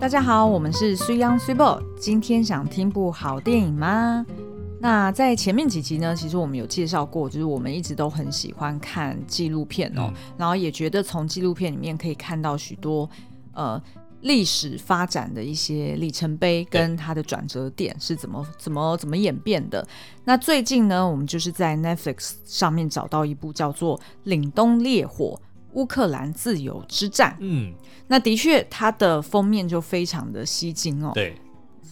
大家好，我们是 s u y a n g s u b o。今天想听部好电影吗？那在前面几集呢，其实我们有介绍过，就是我们一直都很喜欢看纪录片哦，嗯、然后也觉得从纪录片里面可以看到许多呃历史发展的一些里程碑跟它的转折点是怎么怎么怎么演变的。那最近呢，我们就是在 Netflix 上面找到一部叫做《凛冬烈火》。乌克兰自由之战，嗯，那的确，它的封面就非常的吸睛哦。对，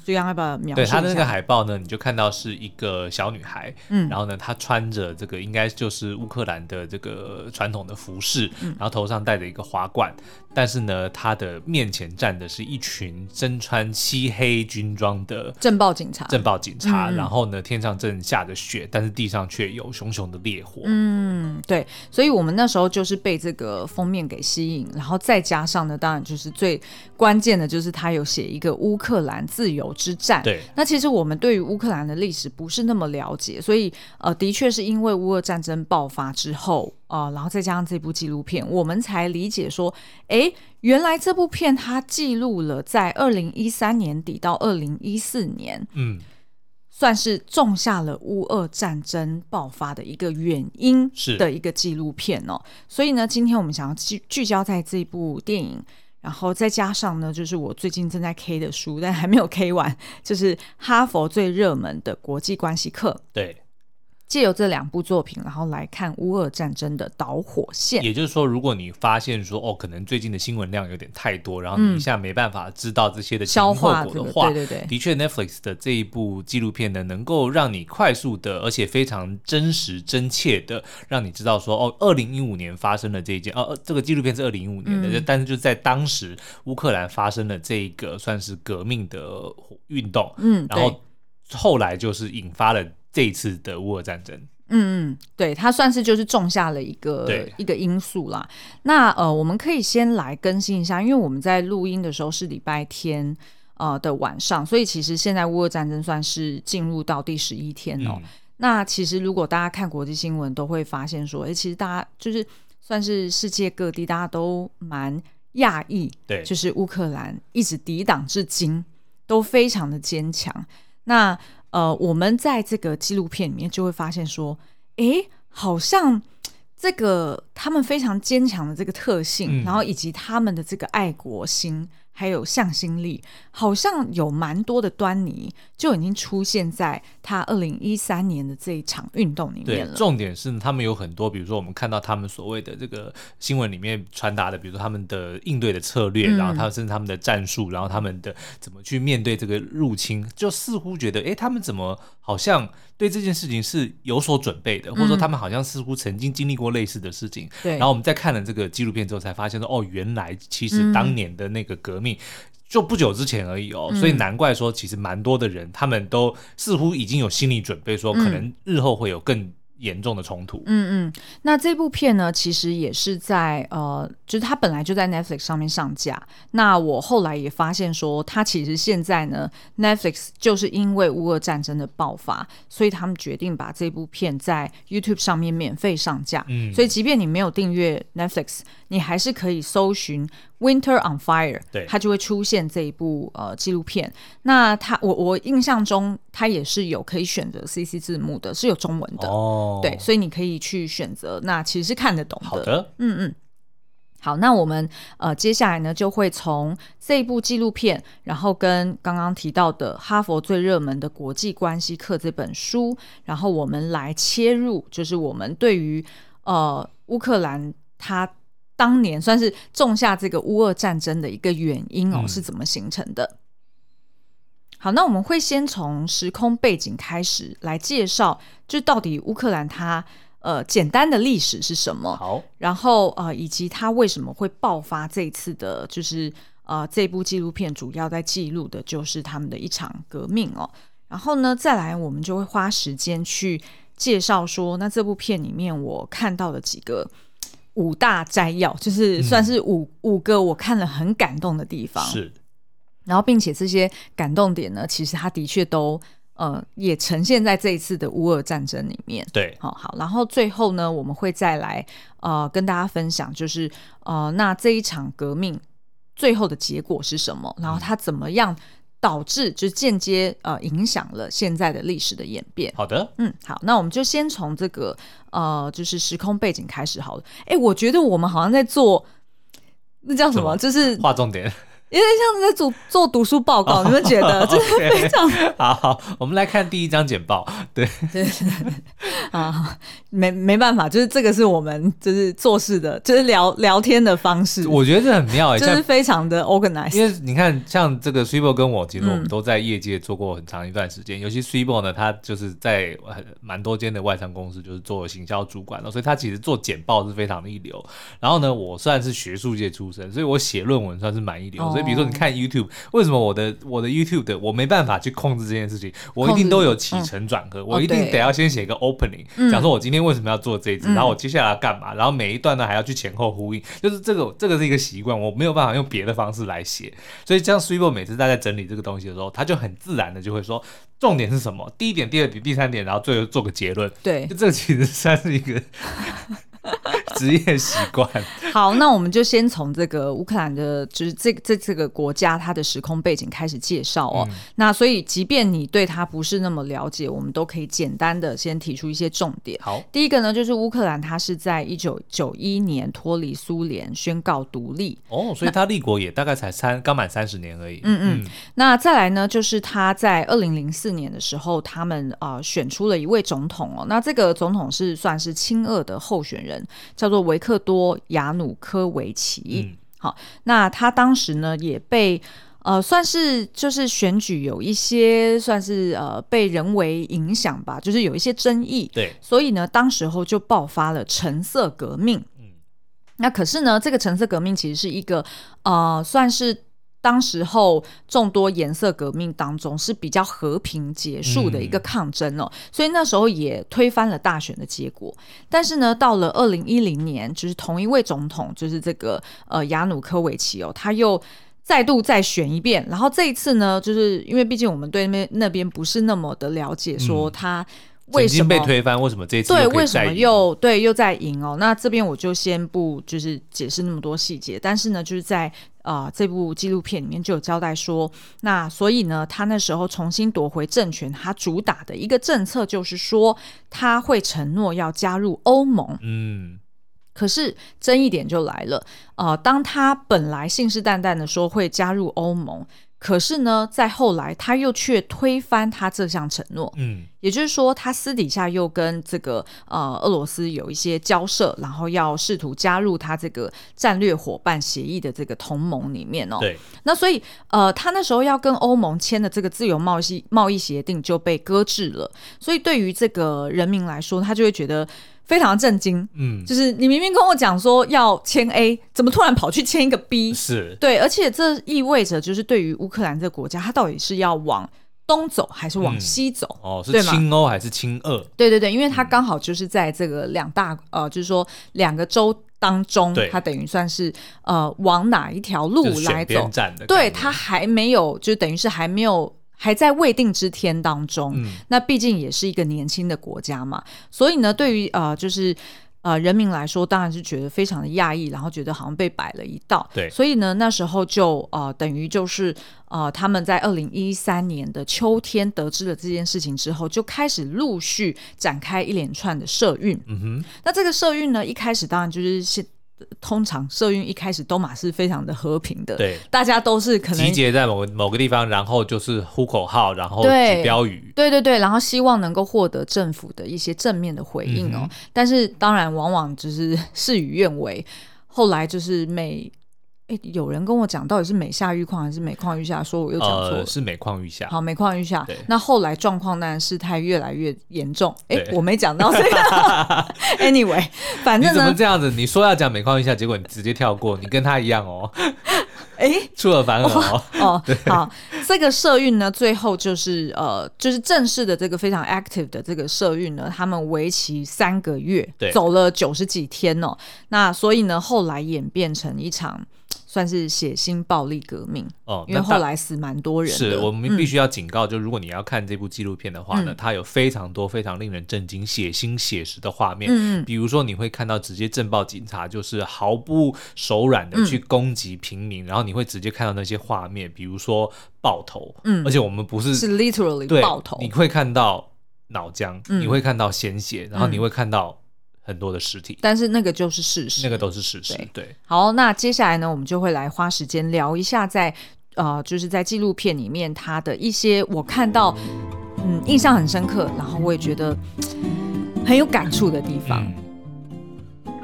所以要不要描述一下？对，它的那个海报呢，你就看到是一个小女孩，嗯，然后呢，她穿着这个应该就是乌克兰的这个传统的服饰，嗯，然后头上戴着一个花冠。但是呢，他的面前站的是一群身穿漆黑军装的镇暴警察。镇暴警察，嗯、然后呢，天上正下着雪，但是地上却有熊熊的烈火。嗯，对。所以我们那时候就是被这个封面给吸引，然后再加上呢，当然就是最关键的就是他有写一个乌克兰自由之战。对。那其实我们对于乌克兰的历史不是那么了解，所以呃，的确是因为乌俄战争爆发之后。啊、呃，然后再加上这部纪录片，我们才理解说，哎，原来这部片它记录了在二零一三年底到二零一四年，嗯，算是种下了乌俄战争爆发的一个原因的一个纪录片哦。所以呢，今天我们想要聚聚焦在这一部电影，然后再加上呢，就是我最近正在 K 的书，但还没有 K 完，就是哈佛最热门的国际关系课，对。借由这两部作品，然后来看乌俄战争的导火线。也就是说，如果你发现说哦，可能最近的新闻量有点太多，然后你一下没办法知道这些的前因后果的话，对对对，的确，Netflix 的这一部纪录片呢，能够让你快速的，而且非常真实真切的，让你知道说哦，二零一五年发生了这一件，哦，这个纪录片是二零一五年的，嗯、但是就在当时乌克兰发生了这一个算是革命的运动，嗯，然后后来就是引发了。这一次的乌俄战争，嗯嗯，对，它算是就是种下了一个一个因素啦。那呃，我们可以先来更新一下，因为我们在录音的时候是礼拜天呃的晚上，所以其实现在乌俄战争算是进入到第十一天哦。嗯、那其实如果大家看国际新闻，都会发现说，哎，其实大家就是算是世界各地大家都蛮讶异，对，就是乌克兰一直抵挡至今，都非常的坚强。那呃，我们在这个纪录片里面就会发现说，诶，好像这个他们非常坚强的这个特性，嗯、然后以及他们的这个爱国心。还有向心力，好像有蛮多的端倪就已经出现在他二零一三年的这一场运动里面了。对，重点是他们有很多，比如说我们看到他们所谓的这个新闻里面传达的，比如说他们的应对的策略，嗯、然后他们甚至他们的战术，然后他们的怎么去面对这个入侵，就似乎觉得，哎，他们怎么好像对这件事情是有所准备的，或者说他们好像似乎曾经经历过类似的事情。对、嗯，然后我们在看了这个纪录片之后，才发现说，哦，原来其实当年的那个革命。就不久之前而已哦，所以难怪说，其实蛮多的人，他们都似乎已经有心理准备，说可能日后会有更。严重的冲突。嗯嗯，那这部片呢，其实也是在呃，就是它本来就在 Netflix 上面上架。那我后来也发现说，它其实现在呢，Netflix 就是因为乌俄战争的爆发，所以他们决定把这部片在 YouTube 上面免费上架。嗯，所以即便你没有订阅 Netflix，你还是可以搜寻 Winter on Fire，对，它就会出现这一部呃纪录片。那它我我印象中，它也是有可以选择 CC 字幕的，是有中文的哦。对，所以你可以去选择，那其实是看得懂的。好的，嗯嗯，好，那我们呃接下来呢就会从这一部纪录片，然后跟刚刚提到的哈佛最热门的国际关系课这本书，然后我们来切入，就是我们对于呃乌克兰他当年算是种下这个乌俄战争的一个原因哦，是怎么形成的？嗯好，那我们会先从时空背景开始来介绍，就到底乌克兰它呃简单的历史是什么？好，然后呃以及它为什么会爆发这一次的，就是呃这部纪录片主要在记录的就是他们的一场革命哦。然后呢，再来我们就会花时间去介绍说，那这部片里面我看到的几个五大摘要，就是算是五、嗯、五个我看了很感动的地方。是。然后，并且这些感动点呢，其实它的确都呃也呈现在这一次的乌俄战争里面。对，好好。然后最后呢，我们会再来呃跟大家分享，就是呃那这一场革命最后的结果是什么，然后他怎么样导致就间接呃影响了现在的历史的演变。好的，嗯，好，那我们就先从这个呃就是时空背景开始好了。哎，我觉得我们好像在做那叫什么，就是划重点。有点像在做做读书报告，你们觉得 真的非常 好，好。我们来看第一张简报，对，对 啊，没没办法，就是这个是我们就是做事的，就是聊聊天的方式。我觉得这很妙哎，就是非常的 organized。因为你看，像这个 Swebo 跟我，其实我们都在业界做过很长一段时间。嗯、尤其 Swebo 呢，他就是在蛮多间的外商公司，就是做行销主管了，所以他其实做简报是非常的一流。然后呢，我算是学术界出身，所以我写论文算是蛮一流。哦所以，比如说，你看 YouTube，为什么我的我的 YouTube 的我没办法去控制这件事情？我一定都有起承转合，嗯、我一定得要先写一个 opening，讲、嗯、说我今天为什么要做这一支，嗯、然后我接下来要干嘛，然后每一段呢还要去前后呼应，就是这个这个是一个习惯，我没有办法用别的方式来写。所以，像 Swebo 每次大家在整理这个东西的时候，他就很自然的就会说重点是什么，第一点、第二点、第三点，然后最后做个结论。对，就这个其实算是一个。职业习惯。好，那我们就先从这个乌克兰的，就是这这这个国家它的时空背景开始介绍哦。嗯、那所以，即便你对它不是那么了解，我们都可以简单的先提出一些重点。好，第一个呢，就是乌克兰它是在一九九一年脱离苏联，宣告独立。哦，所以它立国也大概才三刚满三十年而已。嗯嗯。嗯那再来呢，就是他在二零零四年的时候，他们啊、呃、选出了一位总统哦。那这个总统是算是亲俄的候选人。叫做维克多·亚努科维奇。嗯、好，那他当时呢也被呃算是就是选举有一些算是呃被人为影响吧，就是有一些争议。对，所以呢，当时候就爆发了橙色革命。嗯，那可是呢，这个橙色革命其实是一个呃算是。当时候众多颜色革命当中是比较和平结束的一个抗争哦，嗯、所以那时候也推翻了大选的结果。但是呢，到了二零一零年，就是同一位总统，就是这个呃亚努科维奇哦，他又再度再选一遍。然后这一次呢，就是因为毕竟我们对那边那边不是那么的了解，说他。为什么被推翻？为什么这次对？为什么又对又在赢哦？那这边我就先不就是解释那么多细节，但是呢，就是在啊、呃、这部纪录片里面就有交代说，那所以呢，他那时候重新夺回政权，他主打的一个政策就是说他会承诺要加入欧盟。嗯，可是争议点就来了，呃，当他本来信誓旦旦的说会加入欧盟。可是呢，在后来他又却推翻他这项承诺，嗯，也就是说，他私底下又跟这个呃俄罗斯有一些交涉，然后要试图加入他这个战略伙伴协议的这个同盟里面哦。对，那所以呃，他那时候要跟欧盟签的这个自由贸易贸易协定就被搁置了，所以对于这个人民来说，他就会觉得。非常震惊，嗯，就是你明明跟我讲说要签 A，怎么突然跑去签一个 B？是对，而且这意味着就是对于乌克兰这个国家，它到底是要往东走还是往西走？嗯、哦，是亲欧还是亲俄？对对对，因为它刚好就是在这个两大呃，就是说两个州当中，对它等于算是呃往哪一条路来走？对，它还没有，就等于是还没有。还在未定之天当中，嗯、那毕竟也是一个年轻的国家嘛，所以呢，对于呃，就是呃人民来说，当然是觉得非常的讶异，然后觉得好像被摆了一道。对，所以呢，那时候就呃，等于就是呃，他们在二零一三年的秋天得知了这件事情之后，就开始陆续展开一连串的社运。嗯哼，那这个社运呢，一开始当然就是先。通常社运一开始都马是非常的和平的，对，大家都是可能集结在某个某个地方，然后就是呼口号，然后举标语，对对对，然后希望能够获得政府的一些正面的回应哦。嗯、但是当然往往就是事与愿违，后来就是每。哎，有人跟我讲，到底是每下愈况还是每况愈下？说我又讲错了，呃、是每况愈下。好，每况愈下。那后来状况当然事态越来越严重。哎对，我没讲到这个。Anyway，反正怎么这样子？你说要讲每况愈下，结果你直接跳过，你跟他一样哦。哎，出尔反尔哦。哦，好，这个社运呢，最后就是呃，就是正式的这个非常 active 的这个社运呢，他们为期三个月，对，走了九十几天哦。那所以呢，后来演变成一场。算是血腥暴力革命哦，因为后来死蛮多人。是我们必须要警告，就如果你要看这部纪录片的话呢，嗯、它有非常多非常令人震惊、血腥写实的画面。嗯，比如说你会看到直接震爆警察就是毫不手软的去攻击平民，嗯、然后你会直接看到那些画面，比如说爆头。嗯，而且我们不是是 literally 爆头，你会看到脑浆，嗯、你会看到鲜血，然后你会看到。很多的尸体，但是那个就是事实，那个都是事实。对，对好，那接下来呢，我们就会来花时间聊一下在，在呃，就是在纪录片里面，它的一些我看到，嗯，印象很深刻，然后我也觉得很有感触的地方。嗯、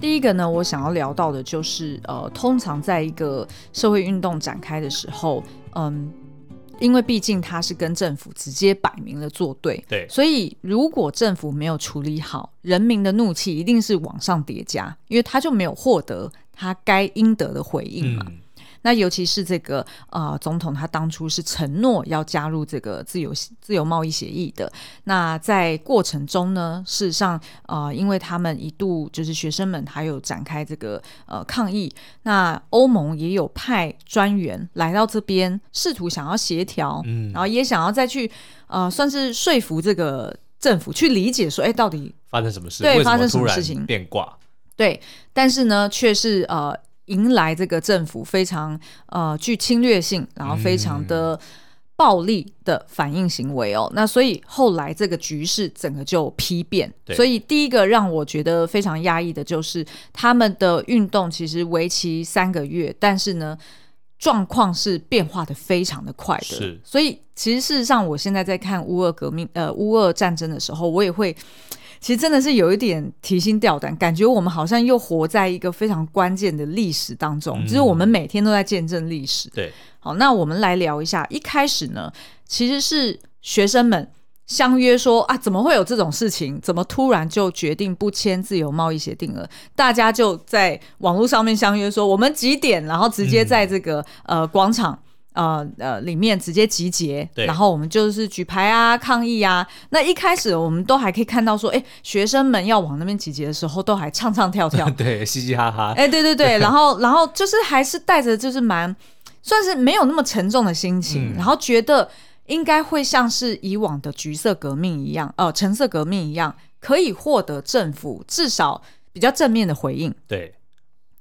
第一个呢，我想要聊到的就是，呃，通常在一个社会运动展开的时候，嗯。因为毕竟他是跟政府直接摆明了作对，对，所以如果政府没有处理好，人民的怒气一定是往上叠加，因为他就没有获得他该应得的回应嘛。嗯那尤其是这个呃，总统他当初是承诺要加入这个自由自由贸易协议的。那在过程中呢，事实上呃，因为他们一度就是学生们还有展开这个呃抗议，那欧盟也有派专员来到这边，试图想要协调，嗯，然后也想要再去呃，算是说服这个政府去理解说，哎，到底发生什么事？对，发生什么事情变卦？对，但是呢，却是呃。迎来这个政府非常呃具侵略性，然后非常的暴力的反应行为哦。嗯、那所以后来这个局势整个就批变。所以第一个让我觉得非常压抑的就是他们的运动其实为期三个月，但是呢状况是变化的非常的快的。是，所以其实事实上我现在在看乌俄革命呃乌俄战争的时候，我也会。其实真的是有一点提心吊胆，感觉我们好像又活在一个非常关键的历史当中，嗯、就是我们每天都在见证历史。对，好，那我们来聊一下，一开始呢，其实是学生们相约说啊，怎么会有这种事情？怎么突然就决定不签自由贸易协定了？大家就在网络上面相约说，我们几点，然后直接在这个、嗯、呃广场。呃呃，里面直接集结，然后我们就是举牌啊，抗议啊。那一开始我们都还可以看到说，哎，学生们要往那边集结的时候，都还唱唱跳跳，对，嘻嘻哈哈。哎，对对对，然后然后就是还是带着就是蛮算是没有那么沉重的心情，嗯、然后觉得应该会像是以往的橘色革命一样，呃，橙色革命一样，可以获得政府至少比较正面的回应。对。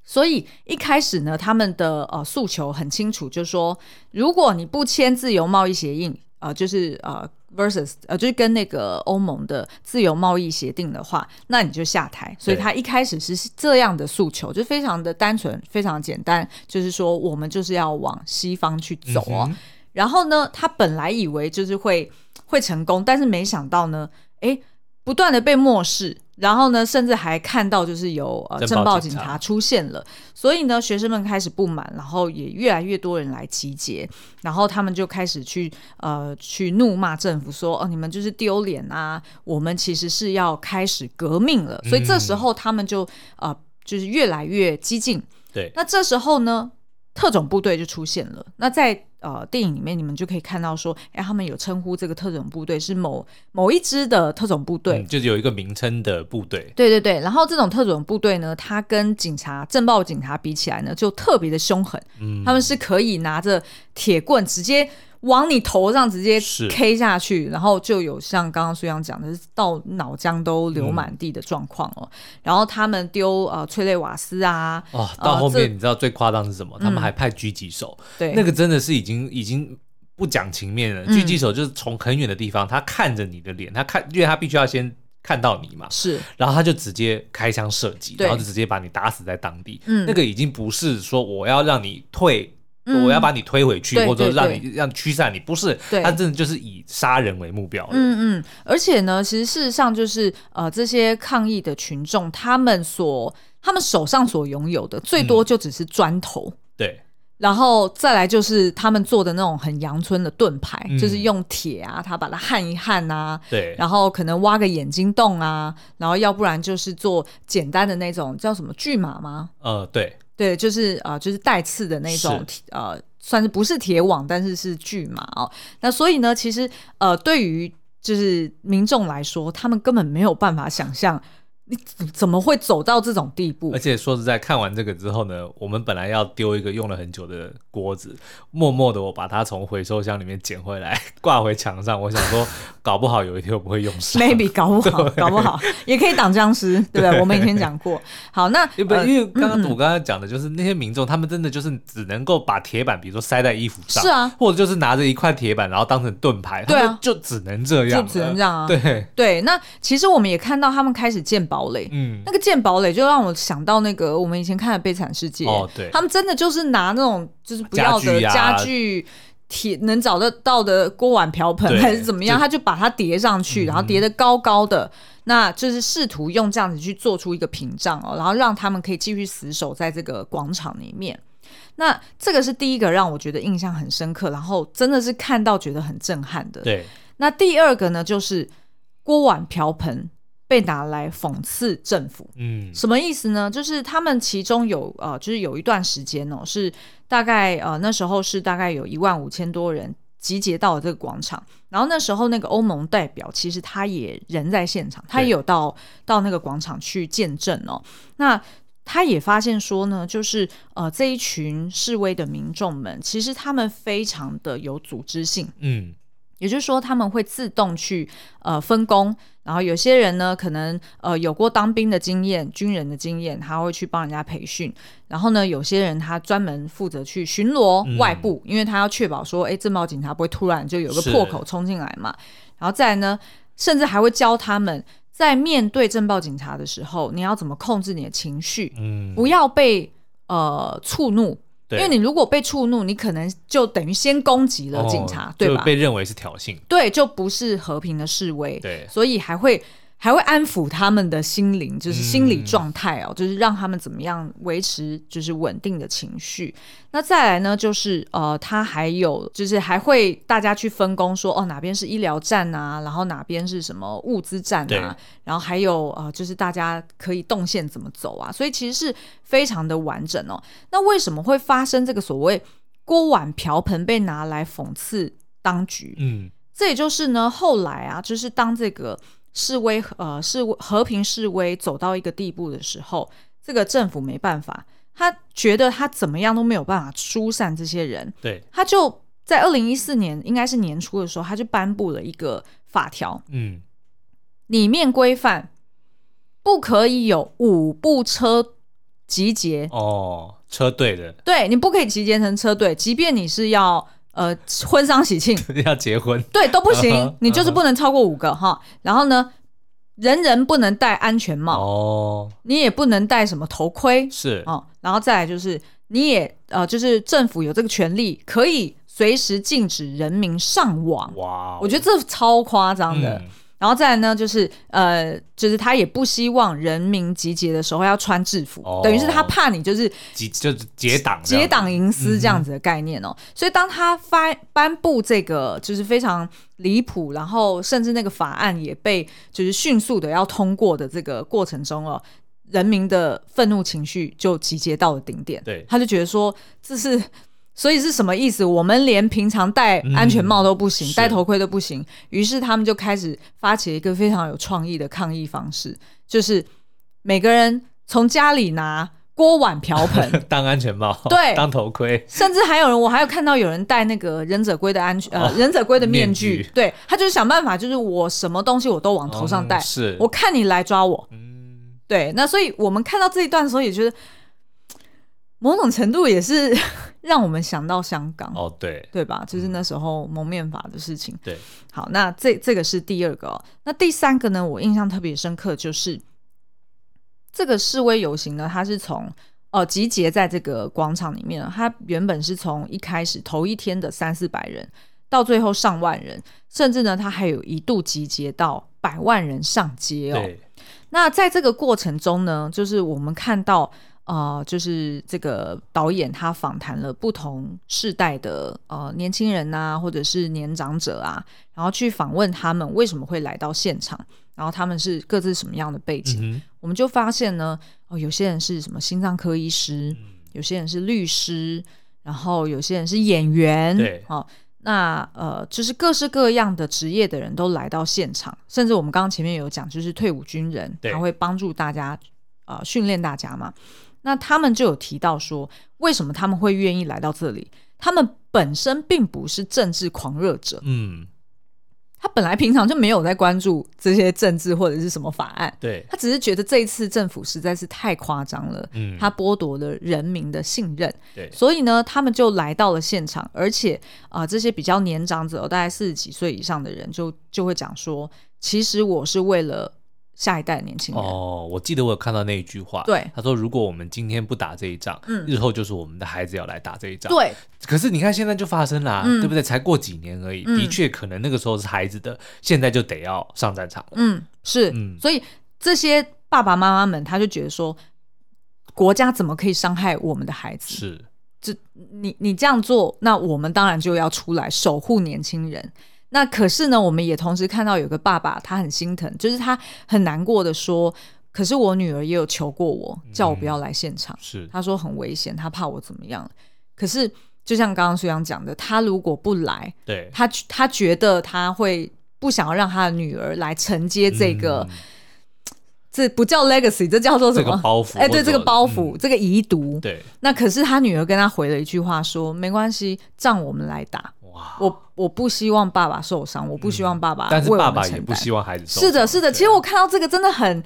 所以一开始呢，他们的呃诉求很清楚，就是说，如果你不签自由贸易协议，呃，就是呃 versus 呃，就是跟那个欧盟的自由贸易协定的话，那你就下台。所以他一开始是这样的诉求，就非常的单纯，非常简单，就是说我们就是要往西方去走哦。嗯。然后呢，他本来以为就是会会成功，但是没想到呢，诶，不断的被漠视。然后呢，甚至还看到就是有呃镇暴警察。出现了，所以呢，学生们开始不满，然后也越来越多人来集结，然后他们就开始去呃去怒骂政府说，哦，你们就是丢脸啊，我们其实是要开始革命了，所以这时候他们就呃就是越来越激进。对，那这时候呢，特种部队就出现了。那在呃，电影里面你们就可以看到说，哎，他们有称呼这个特种部队是某某一支的特种部队，嗯，就是有一个名称的部队。对对对，然后这种特种部队呢，它跟警察、镇暴警察比起来呢，就特别的凶狠。嗯，他们是可以拿着铁棍直接。往你头上直接 K 下去，然后就有像刚刚苏阳讲的，到脑浆都流满地的状况哦。嗯、然后他们丢呃催泪瓦斯啊，哦，到后面你知道最夸张是什么？呃、他们还派狙击手，对，那个真的是已经已经不讲情面了。狙击手就是从很远的地方，他看着你的脸，他看，因为他必须要先看到你嘛，是，然后他就直接开枪射击，然后就直接把你打死在当地。嗯，那个已经不是说我要让你退。我要把你推回去，嗯、或者让你让驱散你，不是，他真的就是以杀人为目标。嗯嗯，而且呢，其实事实上就是呃，这些抗议的群众，他们所他们手上所拥有的，最多就只是砖头。嗯、对，然后再来就是他们做的那种很阳春的盾牌，嗯、就是用铁啊，他把它焊一焊啊，对，然后可能挖个眼睛洞啊，然后要不然就是做简单的那种叫什么巨马吗？呃，对。对，就是啊、呃，就是带刺的那种，是呃，算是不是铁网，但是是巨马哦。那所以呢，其实呃，对于就是民众来说，他们根本没有办法想象你怎么会走到这种地步？而且说实在，看完这个之后呢，我们本来要丢一个用了很久的锅子，默默的我把它从回收箱里面捡回来，挂回墙上。我想说，搞不好有一天我不会用上。Maybe 搞不好，搞不好也可以挡僵尸，对不对？我们以前讲过。好，那因为因为刚刚我刚刚讲的就是那些民众，他们真的就是只能够把铁板，比如说塞在衣服上，是啊，或者就是拿着一块铁板，然后当成盾牌，对啊，就只能这样，就只能这样啊。对对，那其实我们也看到他们开始建堡垒，嗯。那个建堡垒就让我想到那个我们以前看的《悲惨世界》哦，对，他们真的就是拿那种就是不要的家具、铁能找得到的锅碗瓢盆还是怎么样，他就把它叠上去，然后叠得高高的，那就是试图用这样子去做出一个屏障哦，然后让他们可以继续死守在这个广场里面。那这个是第一个让我觉得印象很深刻，然后真的是看到觉得很震撼的。对，那第二个呢，就是锅碗瓢盆。被拿来讽刺政府，嗯，什么意思呢？就是他们其中有呃，就是有一段时间哦，是大概呃那时候是大概有一万五千多人集结到了这个广场，然后那时候那个欧盟代表其实他也人在现场，他也有到到那个广场去见证哦。那他也发现说呢，就是呃这一群示威的民众们，其实他们非常的有组织性，嗯。也就是说，他们会自动去呃分工，然后有些人呢，可能呃有过当兵的经验、军人的经验，他会去帮人家培训。然后呢，有些人他专门负责去巡逻外部，嗯、因为他要确保说，哎，镇暴警察不会突然就有个破口冲进来嘛。然后再来呢，甚至还会教他们在面对政报警察的时候，你要怎么控制你的情绪，嗯，不要被呃触怒。因为你如果被触怒，你可能就等于先攻击了警察，哦、对吧？就被认为是挑衅，对，就不是和平的示威，对，所以还会。还会安抚他们的心灵，就是心理状态哦，嗯、就是让他们怎么样维持就是稳定的情绪。那再来呢，就是呃，他还有就是还会大家去分工说，哦哪边是医疗站啊，然后哪边是什么物资站啊，然后还有呃，就是大家可以动线怎么走啊，所以其实是非常的完整哦。那为什么会发生这个所谓锅碗瓢盆被拿来讽刺当局？嗯，这也就是呢，后来啊，就是当这个。示威呃，示威和平示威走到一个地步的时候，这个政府没办法，他觉得他怎么样都没有办法疏散这些人，对，他就在二零一四年应该是年初的时候，他就颁布了一个法条，嗯，里面规范不可以有五部车集结哦，车队的，对，你不可以集结成车队，即便你是要。呃，婚丧喜庆 要结婚，对都不行，uh 你就是不能超过五个哈。Uh. 然后呢，人人不能戴安全帽哦，你也不能戴什么头盔是哦。然后再来就是，你也呃，就是政府有这个权利，可以随时禁止人民上网。哇 Wow，我觉得这超夸张的。嗯然后再来呢，就是呃，就是他也不希望人民集结的时候要穿制服，哦、等于是他怕你就是就是结党结党营私这样子的概念哦。嗯、所以当他发颁布这个就是非常离谱，然后甚至那个法案也被就是迅速的要通过的这个过程中哦，人民的愤怒情绪就集结到了顶点。对，他就觉得说这是。所以是什么意思？我们连平常戴安全帽都不行，嗯、戴头盔都不行。于是他们就开始发起一个非常有创意的抗议方式，就是每个人从家里拿锅碗瓢盆 当安全帽，对，当头盔。甚至还有人，我还有看到有人戴那个忍者龟的安全、忍者龟的面具。面具对，他就是想办法，就是我什么东西我都往头上戴，嗯、是我看你来抓我。嗯，对。那所以我们看到这一段的时候，也觉得。某种程度也是 让我们想到香港哦，对对吧？就是那时候蒙面法的事情。对，好，那这这个是第二个哦。那第三个呢？我印象特别深刻，就是这个示威游行呢，它是从呃集结在这个广场里面，它原本是从一开始头一天的三四百人，到最后上万人，甚至呢，它还有一度集结到百万人上街哦。那在这个过程中呢，就是我们看到。呃，就是这个导演他访谈了不同世代的呃年轻人啊，或者是年长者啊，然后去访问他们为什么会来到现场，然后他们是各自什么样的背景，嗯、我们就发现呢，哦，有些人是什么心脏科医师，嗯、有些人是律师，然后有些人是演员，对，哦，那呃，就是各式各样的职业的人都来到现场，甚至我们刚刚前面有讲，就是退伍军人，他会帮助大家呃训练大家嘛。那他们就有提到说，为什么他们会愿意来到这里？他们本身并不是政治狂热者，嗯。他本来平常就没有在关注这些政治或者是什么法案，对，他只是觉得这一次政府实在是太夸张了，嗯，他剥夺了人民的信任，对，所以呢，他们就来到了现场，而且啊、呃，这些比较年长者，大概四十几岁以上的人就，就就会讲说，其实我是为了。下一代的年轻人。哦，我记得我有看到那一句话，对，他说如果我们今天不打这一仗，嗯，日后就是我们的孩子要来打这一仗，对。可是你看现在就发生了，啊，嗯，对不对？才过几年而已，嗯，的确可能那个时候是孩子的，现在就得要上战场了，嗯，是，嗯，所以这些爸爸妈妈们他就觉得说，国家怎么可以伤害我们的孩子？是，这你你这样做，那我们当然就要出来守护年轻人。那可是呢，我们也同时看到有个爸爸，他很心疼，就是他很难过的说：“可是我女儿也有求过我，叫我不要来现场。嗯”是他说很危险，他怕我怎么样。可是就像刚刚苏阳讲的，他如果不来，对他他觉得他会不想要让他的女儿来承接这个，嗯、这不叫 legacy，这叫做什么？包袱？哎，对，这个包袱，嗯、这个遗毒。对。那可是他女儿跟他回了一句话说：“没关系，仗我们来打。”我我不希望爸爸受伤，我不希望爸爸、嗯，但是爸爸也不希望孩子受伤。是的，是的。其实我看到这个真的很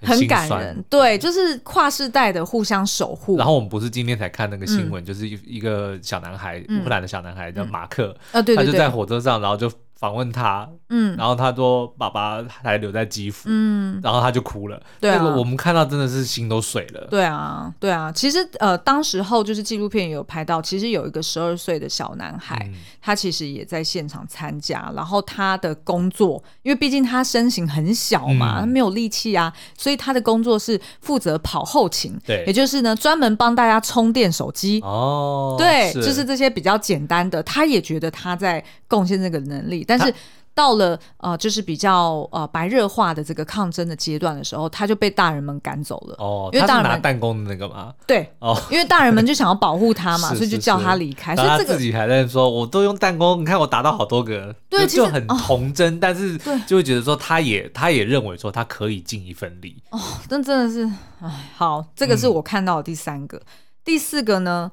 很感人，对，就是跨世代的互相守护。然后我们不是今天才看那个新闻，嗯、就是一一个小男孩，乌克兰的小男孩叫马克，啊，对，他就在火车上，然后就。访问他，嗯，然后他说爸爸还留在基辅，嗯，然后他就哭了，对啊，那个我们看到真的是心都碎了，对啊，对啊，其实呃，当时候就是纪录片也有拍到，其实有一个十二岁的小男孩，嗯，他其实也在现场参加，然后他的工作，因为毕竟他身形很小嘛，嗯，他没有力气啊，所以他的工作是负责跑后勤，对，也就是呢专门帮大家充电手机，哦，对，就是这些比较简单的，他也觉得他在贡献这个能力，但是到了呃，就是比较呃白热化的这个抗争的阶段的时候，他就被大人们赶走了。哦，因为大人拿弹弓的那个嘛。对，哦，因为大人们就想要保护他嘛，所以就叫他离开。所以这个自己还在说，我都用弹弓，你看我打到好多个，对，就很童真，但是就会觉得说，他也他也认为说他可以尽一份力。哦，但真的是，哎，好，这个是我看到的第三个，第四个呢，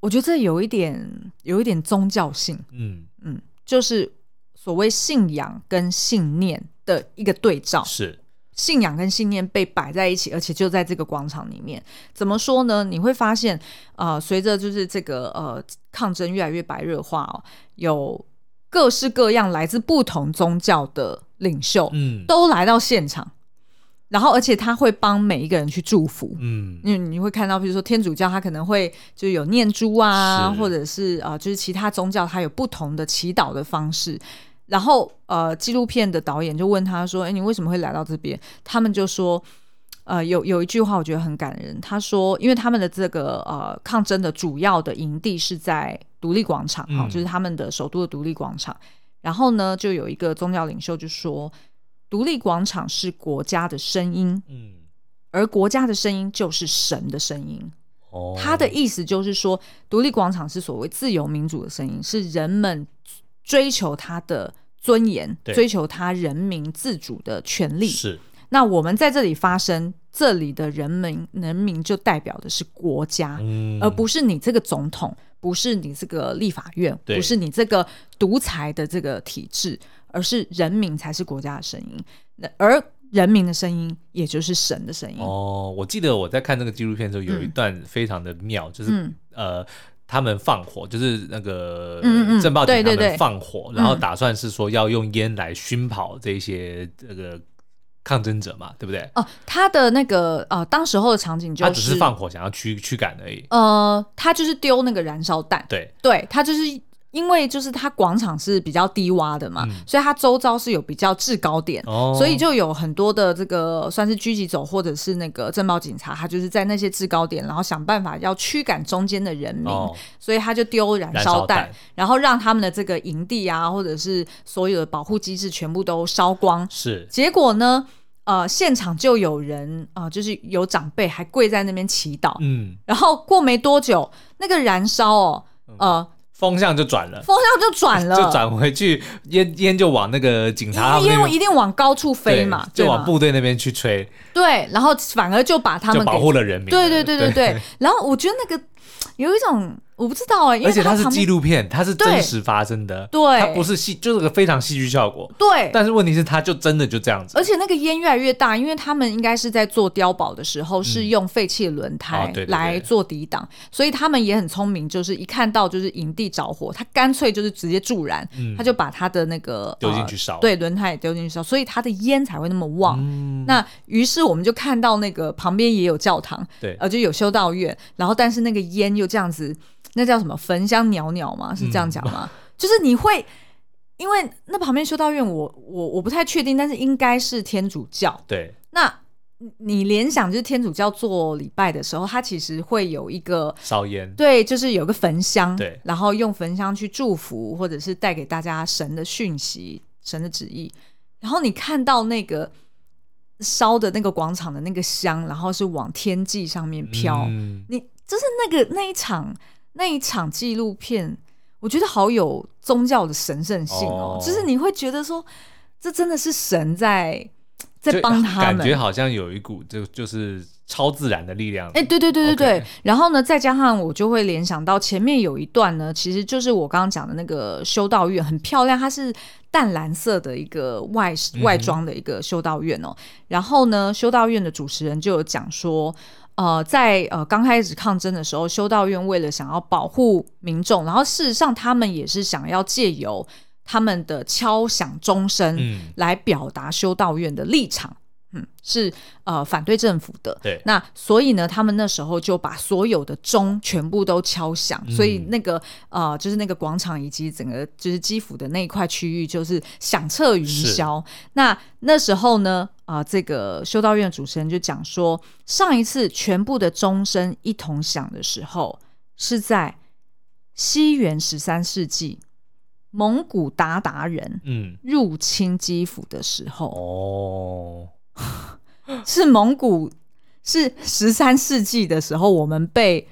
我觉得这有一点有一点宗教性，嗯嗯，就是。所谓信仰跟信念的一个对照，是信仰跟信念被摆在一起，而且就在这个广场里面。怎么说呢？你会发现，呃，随着就是这个呃抗争越来越白热化哦，有各式各样来自不同宗教的领袖，嗯，都来到现场。然后，而且他会帮每一个人去祝福，嗯，因为你会看到，比如说天主教，他可能会就有念珠啊，或者是啊、呃，就是其他宗教，他有不同的祈祷的方式。然后，呃，纪录片的导演就问他说：“哎，你为什么会来到这边？”他们就说：“呃，有有一句话我觉得很感人。他说，因为他们的这个呃抗争的主要的营地是在独立广场，哈、嗯，就是他们的首都的独立广场。然后呢，就有一个宗教领袖就说，独立广场是国家的声音，嗯，而国家的声音就是神的声音。哦，他的意思就是说，独立广场是所谓自由民主的声音，是人们。”追求他的尊严，追求他人民自主的权利。是，那我们在这里发声，这里的人民，人民就代表的是国家，嗯，而不是你这个总统，不是你这个立法院，不是你这个独裁的这个体制，而是人民才是国家的声音。那而人民的声音，也就是神的声音。哦，我记得我在看这个纪录片的时候，有一段非常的妙，嗯、就是、嗯、呃。他们放火，就是那个镇暴警他们放火，然后打算是说要用烟来熏跑这些这个抗争者嘛，对不对？哦，他的那个呃，当时候的场景就是他只是放火，想要驱驱赶而已。呃，他就是丢那个燃烧弹，对，对他就是。因为就是它广场是比较低洼的嘛，嗯、所以它周遭是有比较制高点，哦、所以就有很多的这个算是狙击手或者是那个镇暴警察，他就是在那些制高点，然后想办法要驱赶中间的人民，哦、所以他就丢燃烧弹，然后让他们的这个营地啊，或者是所有的保护机制全部都烧光。是，结果呢，呃，现场就有人啊、呃，就是有长辈还跪在那边祈祷，嗯，然后过没多久，那个燃烧哦，呃。风向就转了，风向就转了，就转回去，烟烟就往那个警察，因为烟一定往高处飞嘛，就往部队那边去吹。对，然后反而就把他们保护了人民。对对对对对。然后我觉得那个有一种。我不知道哎、欸，而且它是纪录片，它是真实发生的，对，它不是戏，就是个非常戏剧效果，对。但是问题是，它就真的就这样子，而且那个烟越来越大，因为他们应该是在做碉堡的时候是用废弃的轮胎来做抵挡，所以他们也很聪明，就是一看到就是营地着火，他干脆就是直接助燃，嗯、他就把他的那个丢进去烧、呃，对，轮胎也丢进去烧，所以他的烟才会那么旺。嗯、那于是我们就看到那个旁边也有教堂，对，呃，就有修道院，然后但是那个烟又这样子。那叫什么焚香袅袅吗？是这样讲吗？嗯、就是你会，因为那旁边修道院我，我我我不太确定，但是应该是天主教。对，那你联想就是天主教做礼拜的时候，它其实会有一个烧烟，对，就是有个焚香，对，然后用焚香去祝福，或者是带给大家神的讯息、神的旨意。然后你看到那个烧的那个广场的那个香，然后是往天际上面飘，嗯、你就是那个那一场。那一场纪录片，我觉得好有宗教的神圣性哦，就是你会觉得说，这真的是神在在帮他们，感觉好像有一股就就是超自然的力量。哎，对对对对对。然后呢，再加上我就会联想到前面有一段呢，其实就是我刚刚讲的那个修道院，很漂亮，它是淡蓝色的一个外外装的一个修道院哦。然后呢，修道院的主持人就有讲说。呃，在呃刚开始抗争的时候，修道院为了想要保护民众，然后事实上他们也是想要借由他们的敲响钟声来表达修道院的立场。嗯，是呃反对政府的。对，那所以呢，他们那时候就把所有的钟全部都敲响，嗯、所以那个呃就是那个广场以及整个就是基辅的那一块区域就是响彻云霄。那那时候呢？啊、呃，这个修道院主持人就讲说，上一次全部的钟声一同响的时候，是在西元十三世纪蒙古鞑靼人嗯入侵基辅的时候哦，是蒙古是十三世纪的时候，我们被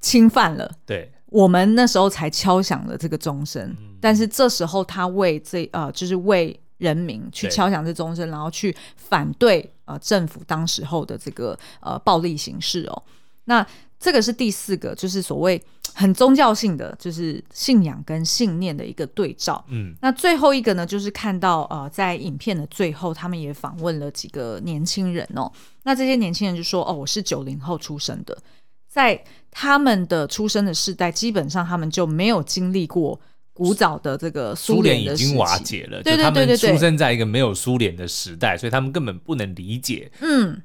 侵犯了，对，我们那时候才敲响了这个钟声，嗯、但是这时候他为这呃，就是为。人民去敲响这钟声，然后去反对呃政府当时候的这个呃暴力形式哦。那这个是第四个，就是所谓很宗教性的，就是信仰跟信念的一个对照。嗯，那最后一个呢，就是看到呃在影片的最后，他们也访问了几个年轻人哦。那这些年轻人就说：“哦，我是九零后出生的，在他们的出生的世代，基本上他们就没有经历过。”古早的这个苏联已经瓦解了，对对对对对，他们出生在一个没有苏联的时代，所以他们根本不能理解，嗯，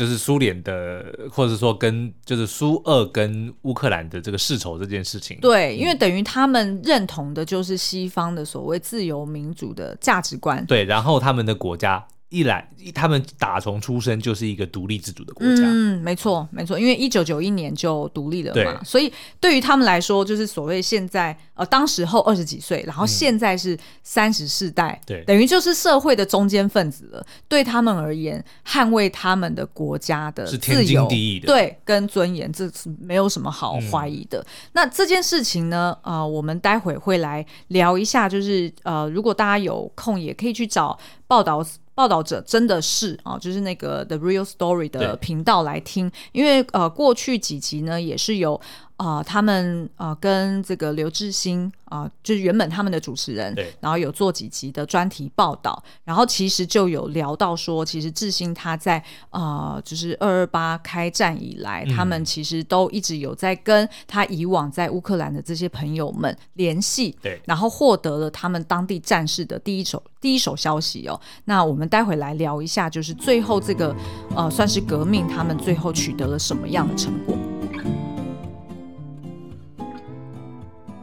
就是苏联的，或者说跟就是苏俄跟乌克兰的这个世仇这件事情。对，因为等于他们认同的就是西方的所谓自由民主的价值观。对，然后他们的国家。一来，他们打从出生就是一个独立自主的国家。嗯，没错，没错，因为一九九一年就独立了嘛，对所以对于他们来说，就是所谓现在呃，当时候二十几岁，然后现在是三十世代，等于就是社会的中间分子了。对他们而言，捍卫他们的国家的自由，是天经地义的，对，跟尊严，这是没有什么好怀疑的。嗯、那这件事情呢，呃，我们待会会来聊一下，就是呃，如果大家有空，也可以去找报道。报道者真的是啊，就是那个 The Real Story 的频道来听，因为呃，过去几集呢也是有。啊、呃，他们啊、呃，跟这个刘志新啊，就是原本他们的主持人，对，然后有做几集的专题报道，然后其实就有聊到说，其实志新他在啊、呃，就是二二八开战以来，嗯、他们其实都一直有在跟他以往在乌克兰的这些朋友们联系，对，然后获得了他们当地战士的第一手第一手消息哦。那我们待会来聊一下，就是最后这个呃，算是革命，他们最后取得了什么样的成果？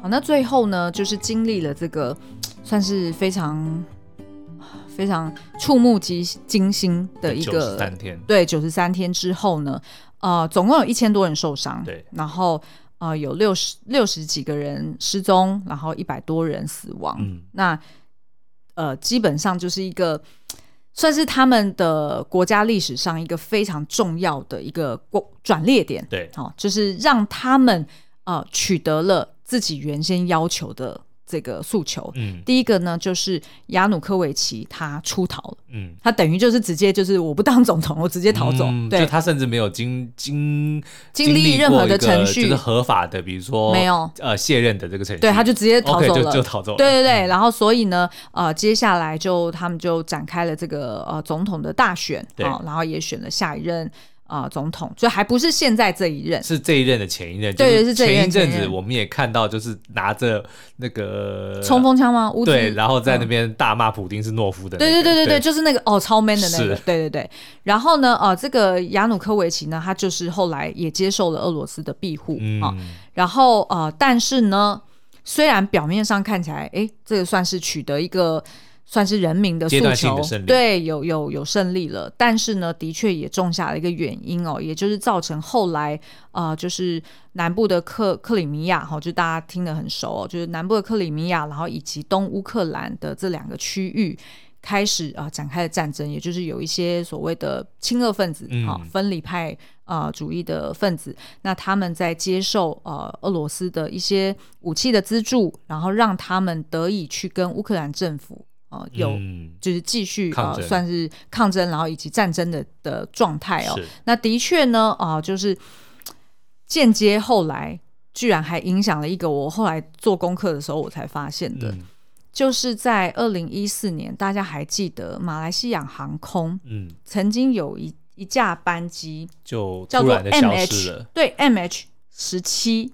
那最后呢，就是经历了这个算是非常非常触目及惊心的一个三天，对，九十三天之后呢，呃，总共有一千多人受伤，对，然后呃有六十六十几个人失踪，然后一百多人死亡，嗯，那呃基本上就是一个算是他们的国家历史上一个非常重要的一个转捩点，对，哦，就是让他们呃取得了。自己原先要求的。这个诉求，嗯，第一个呢，就是亚努科维奇他出逃了，嗯，他等于就是直接就是我不当总统，我直接逃走，嗯、对，他甚至没有经经经历任何的程序，就是合法的，比如说没有。呃卸任的这个程序，对，他就直接 逃走了，okay, 就，就逃走了，对对对，嗯、然后所以呢，呃，接下来就他们就展开了这个呃总统的大选，好、哦，然后也选了下一任。啊、呃，总统就还不是现在这一任，是这一任的前一任。对，是前一阵子我们也看到，就是拿着那个冲锋枪吗？对，然后在那边大骂普丁是懦夫的、那个。对对对对对，对就是那个哦，超 man 的那个。对对对。然后呢，呃，这个亚努科维奇呢，他就是后来也接受了俄罗斯的庇护啊、嗯。然后呃，但是呢，虽然表面上看起来，哎，这个算是取得一个。算是人民的诉求。对，有有有胜利了，但是呢，的确也种下了一个原因哦，也就是造成后来呃，就是南部的克克里米亚哈、哦，就大家听得很熟哦，就是南部的克里米亚，然后以及东乌克兰的这两个区域开始啊、呃、展开了战争，也就是有一些所谓的亲俄分子啊、嗯哦，分离派啊、呃、主义的分子，那他们在接受呃俄罗斯的一些武器的资助，然后让他们得以去跟乌克兰政府。呃，有就是继续呃，算是抗争，然后以及战争的的状态哦。那的确呢，啊、呃，就是间接后来居然还影响了一个我后来做功课的时候我才发现的，嗯、就是在二零一四年，大家还记得马来西亚航空嗯。曾经有一一架班机就叫做 MH 对 MH 十七。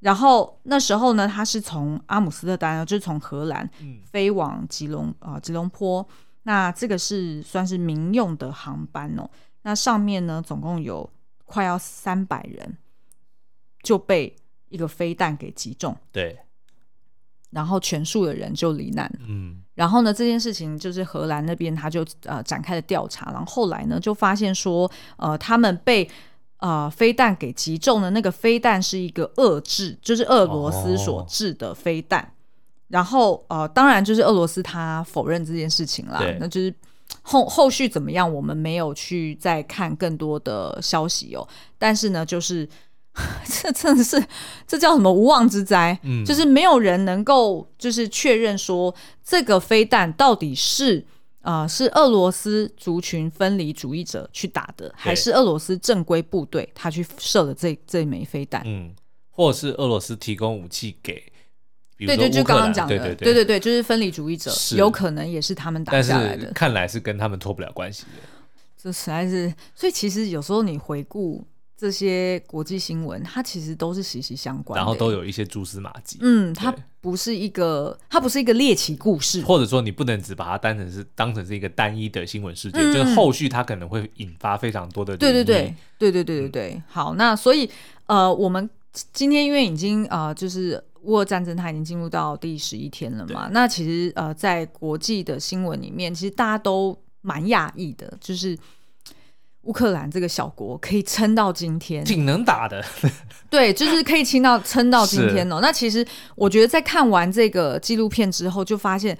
然后那时候呢，他是从阿姆斯特丹，就是从荷兰飞往吉隆啊、呃、吉隆坡。那这个是算是民用的航班哦。那上面呢，总共有快要三百人就被一个飞弹给击中。对。然后全数的人就罹难。嗯。然后呢，这件事情就是荷兰那边他就呃展开了调查。然后后来呢，就发现说呃他们被。呃，飞弹给击中的那个飞弹是一个俄制，就是俄罗斯所制的飞弹。Oh. 然后呃，当然就是俄罗斯他否认这件事情啦。那就是后后续怎么样，我们没有去再看更多的消息哦。但是呢，就是 这真的是这叫什么无妄之灾？嗯，就是没有人能够就是确认说这个飞弹到底是。啊、呃，是俄罗斯族群分离主义者去打的，还是俄罗斯正规部队他去射的这这枚飞弹？嗯，或者是俄罗斯提供武器给？对对，就刚刚讲的，对对对，对对对，就是分离主义者，有可能也是他们打下来的。看来是跟他们脱不了关系的。这实在是，所以其实有时候你回顾。这些国际新闻，它其实都是息息相关的，然后都有一些蛛丝马迹。嗯，它不是一个，它不是一个猎奇故事，或者说你不能只把它当成是当成是一个单一的新闻事件，嗯，就是后续它可能会引发非常多的。对对对对对对对对。嗯，好，那所以呃，我们今天因为已经呃，就是乌俄战争它已经进入到第十一天了嘛，那其实呃，在国际的新闻里面，其实大家都蛮讶异的，就是。乌克兰这个小国可以撑到今天，挺能打的。对，就是可以撑到撑到今天哦。那其实我觉得，在看完这个纪录片之后，就发现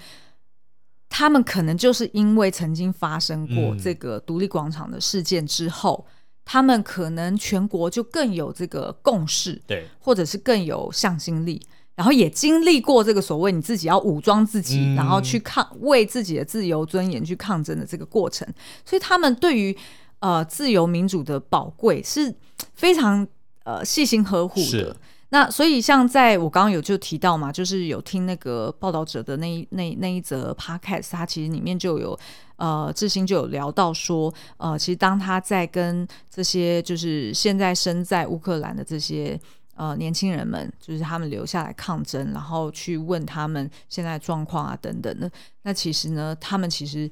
他们可能就是因为曾经发生过这个独立广场的事件之后，嗯，他们可能全国就更有这个共识，对，或者是更有向心力，然后也经历过这个所谓你自己要武装自己，嗯，然后去抗为自己的自由尊严去抗争的这个过程，所以他们对于。呃，自由民主的宝贵是非常呃细心呵护的。那所以像在我刚刚有就提到嘛，就是有听那个报道者的那一那那一则 podcast，他其实里面就有呃志兴就有聊到说，呃，其实当他在跟这些就是现在身在乌克兰的这些呃年轻人们，就是他们留下来抗争，然后去问他们现在状况啊等等的，那其实呢，他们其实。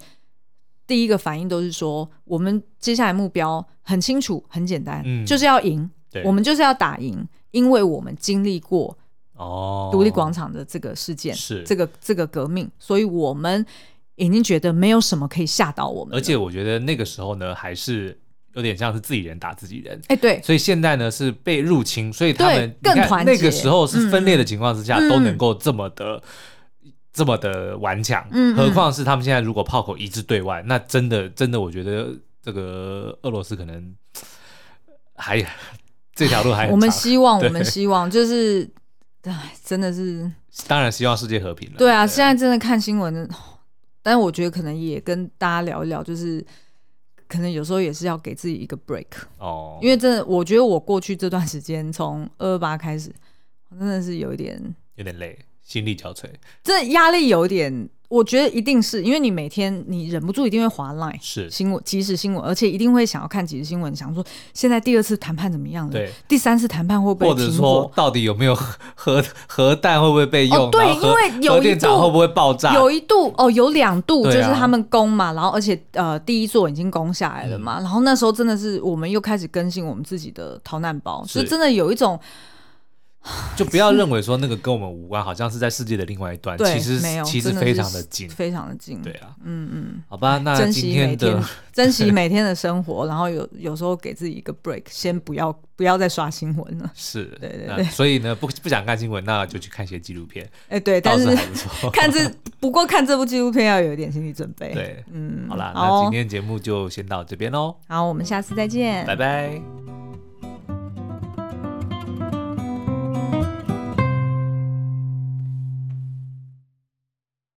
第一个反应都是说，我们接下来目标很清楚、很简单，嗯、就是要赢。我们就是要打赢，因为我们经历过哦独立广场的这个事件，是、哦、这个这个革命，所以我们已经觉得没有什么可以吓到我们。而且我觉得那个时候呢，还是有点像是自己人打自己人。哎，对。所以现在呢是被入侵，所以他们更团结。那个时候是分裂的情况之下，嗯、都能够这么的。这么的顽强，嗯，何况是他们现在如果炮口一致对外，嗯、那真的真的，我觉得这个俄罗斯可能还 这条路还很。我们希望，我们希望就是哎，真的是，当然希望世界和平了。对啊，对现在真的看新闻，但是我觉得可能也跟大家聊一聊，就是可能有时候也是要给自己一个 break 哦，因为真的，我觉得我过去这段时间从二二八开始，我真的是有一点有点累，心力交瘁，这压力有点。我觉得一定是因为你每天你忍不住一定会划 line 是新闻即时新闻，而且一定会想要看即时新闻，想说现在第二次谈判怎么样了？对，第三次谈判会不会？或者说到底有没有核核弹会不会被用？哦、对，因为有一度会不会爆炸？有一度哦，有两度就是他们攻嘛，啊、然后而且呃第一座已经攻下来了嘛，嗯、然后那时候真的是我们又开始更新我们自己的逃难包，是所以真的有一种。就不要认为说那个跟我们无关，好像是在世界的另外一端，其实其实非常的近，非常的近。对啊，嗯嗯，好吧，那今天的珍惜每天，珍惜每天的生活，然后有 有时候给自己一个 break，先不要不要再刷新闻了。是，对对对。所以呢，不不想看新闻，那就去看些纪录片。哎，对，但是看这不过看这部纪录片要有一点心理准备。对，嗯，好啦，那今天节目就先到这边喽。好，我们下次再见，拜拜。